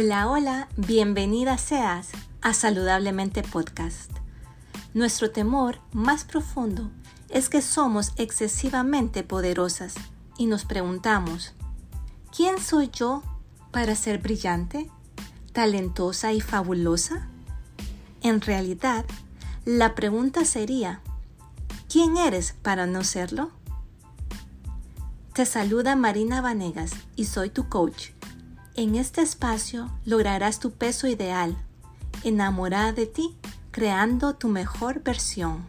Hola, hola, bienvenida seas a Saludablemente Podcast. Nuestro temor más profundo es que somos excesivamente poderosas y nos preguntamos, ¿quién soy yo para ser brillante, talentosa y fabulosa? En realidad, la pregunta sería, ¿quién eres para no serlo? Te saluda Marina Vanegas y soy tu coach en este espacio lograrás tu peso ideal, enamorada de ti, creando tu mejor versión.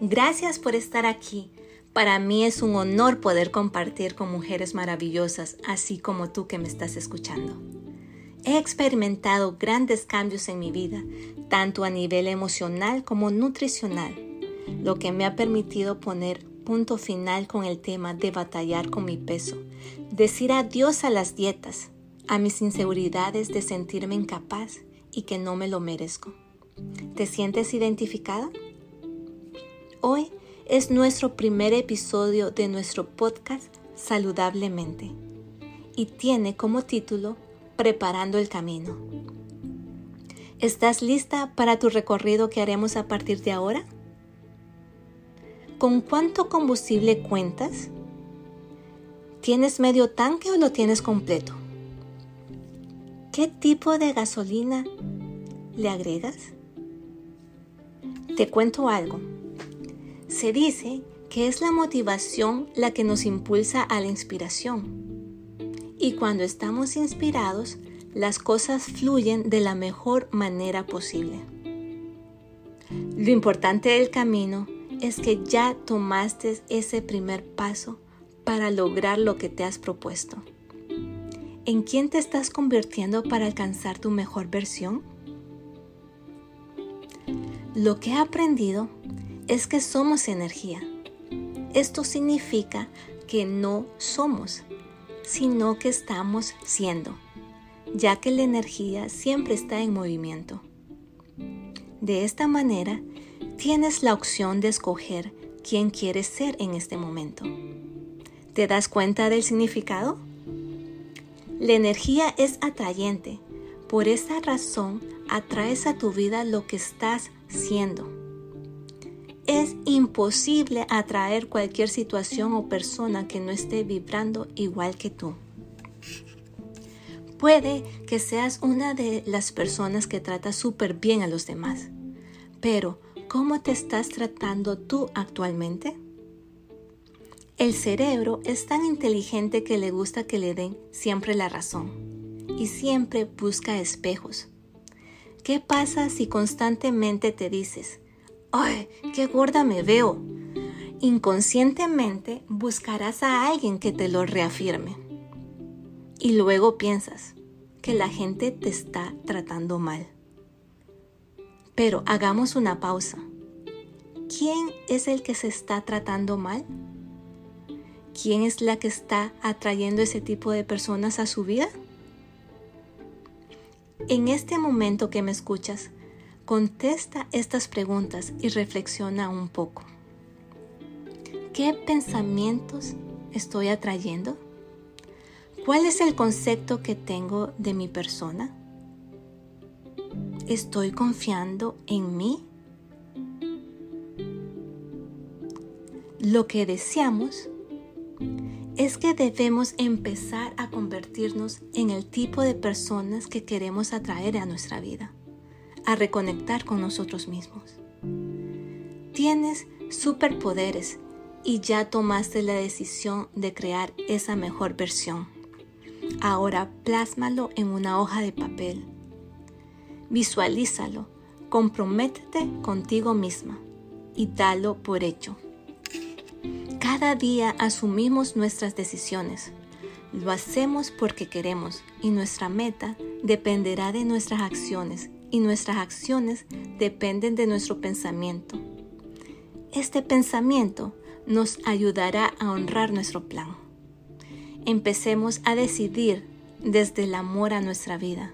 Gracias por estar aquí. Para mí es un honor poder compartir con mujeres maravillosas, así como tú que me estás escuchando. He experimentado grandes cambios en mi vida, tanto a nivel emocional como nutricional, lo que me ha permitido poner punto final con el tema de batallar con mi peso, decir adiós a las dietas, a mis inseguridades de sentirme incapaz y que no me lo merezco. ¿Te sientes identificada? Hoy es nuestro primer episodio de nuestro podcast Saludablemente y tiene como título preparando el camino. ¿Estás lista para tu recorrido que haremos a partir de ahora? ¿Con cuánto combustible cuentas? ¿Tienes medio tanque o lo tienes completo? ¿Qué tipo de gasolina le agregas? Te cuento algo. Se dice que es la motivación la que nos impulsa a la inspiración y cuando estamos inspirados, las cosas fluyen de la mejor manera posible. Lo importante del camino es que ya tomaste ese primer paso para lograr lo que te has propuesto. ¿En quién te estás convirtiendo para alcanzar tu mejor versión? Lo que he aprendido es que somos energía. Esto significa que no somos, sino que estamos siendo, ya que la energía siempre está en movimiento. De esta manera, tienes la opción de escoger quién quieres ser en este momento. ¿Te das cuenta del significado? La energía es atrayente. Por esa razón, atraes a tu vida lo que estás siendo. Es imposible atraer cualquier situación o persona que no esté vibrando igual que tú. Puede que seas una de las personas que trata súper bien a los demás, pero ¿cómo te estás tratando tú actualmente? El cerebro es tan inteligente que le gusta que le den siempre la razón y siempre busca espejos. ¿Qué pasa si constantemente te dices, ¡ay, qué gorda me veo! Inconscientemente buscarás a alguien que te lo reafirme. Y luego piensas que la gente te está tratando mal. Pero hagamos una pausa. ¿Quién es el que se está tratando mal? ¿Quién es la que está atrayendo ese tipo de personas a su vida? En este momento que me escuchas, Contesta estas preguntas y reflexiona un poco. ¿Qué pensamientos estoy atrayendo? ¿Cuál es el concepto que tengo de mi persona? ¿Estoy confiando en mí? Lo que deseamos es que debemos empezar a convertirnos en el tipo de personas que queremos atraer a nuestra vida a reconectar con nosotros mismos. Tienes superpoderes y ya tomaste la decisión de crear esa mejor versión. Ahora plásmalo en una hoja de papel. Visualízalo, comprométete contigo misma y dalo por hecho. Cada día asumimos nuestras decisiones. Lo hacemos porque queremos y nuestra meta dependerá de nuestras acciones y nuestras acciones dependen de nuestro pensamiento. Este pensamiento nos ayudará a honrar nuestro plan. Empecemos a decidir desde el amor a nuestra vida.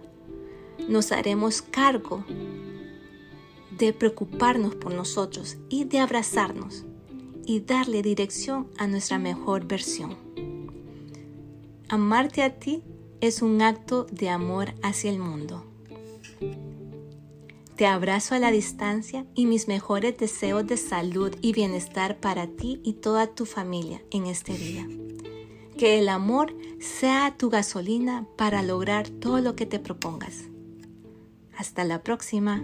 Nos haremos cargo de preocuparnos por nosotros y de abrazarnos y darle dirección a nuestra mejor versión. Amarte a ti es un acto de amor hacia el mundo. Te abrazo a la distancia y mis mejores deseos de salud y bienestar para ti y toda tu familia en este día. Que el amor sea tu gasolina para lograr todo lo que te propongas. Hasta la próxima.